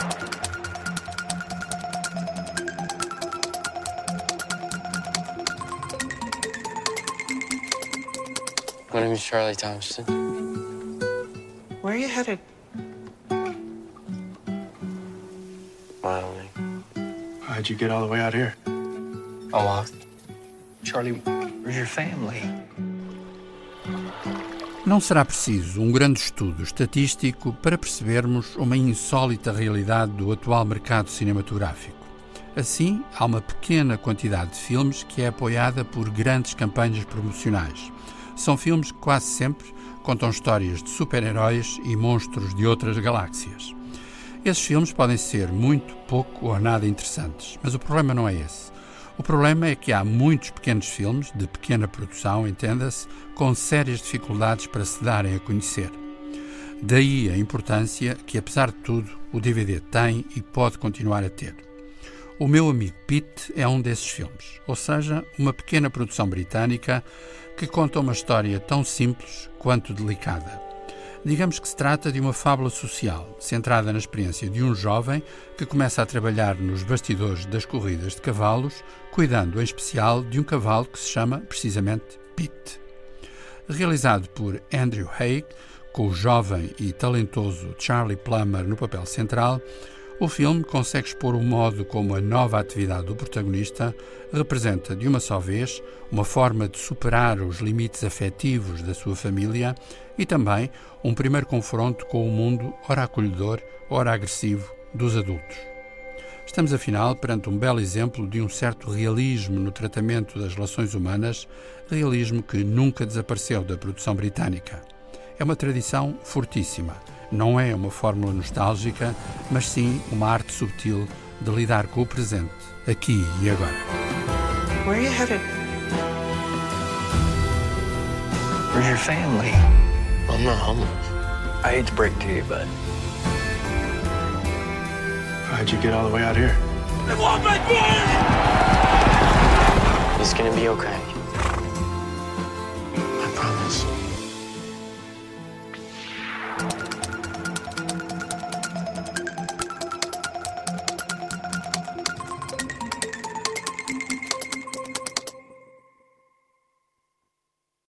My name is Charlie Thompson. Where are you headed? Wyoming. How'd you get all the way out here? I walked. Charlie, where's your family? Não será preciso um grande estudo estatístico para percebermos uma insólita realidade do atual mercado cinematográfico. Assim, há uma pequena quantidade de filmes que é apoiada por grandes campanhas promocionais. São filmes que quase sempre contam histórias de super-heróis e monstros de outras galáxias. Esses filmes podem ser muito, pouco ou nada interessantes, mas o problema não é esse. O problema é que há muitos pequenos filmes, de pequena produção, entenda-se, com sérias dificuldades para se darem a conhecer. Daí a importância que, apesar de tudo, o DVD tem e pode continuar a ter. O meu amigo Pete é um desses filmes, ou seja, uma pequena produção britânica que conta uma história tão simples quanto delicada. Digamos que se trata de uma fábula social, centrada na experiência de um jovem que começa a trabalhar nos bastidores das corridas de cavalos, cuidando em especial de um cavalo que se chama precisamente Pete. Realizado por Andrew Haig, com o jovem e talentoso Charlie Plummer no papel central, o filme consegue expor o modo como a nova atividade do protagonista representa de uma só vez uma forma de superar os limites afetivos da sua família e também um primeiro confronto com o mundo, ora acolhedor, ora agressivo, dos adultos. Estamos, afinal, perante um belo exemplo de um certo realismo no tratamento das relações humanas, realismo que nunca desapareceu da produção britânica. É uma tradição fortíssima não é uma fórmula nostálgica, mas sim uma arte subtil de lidar com o presente, aqui e agora. Where are you headed? Where's your family? I'm not homeless. I hate to break it to you, but How'd you get all the way out here? It's gonna be okay.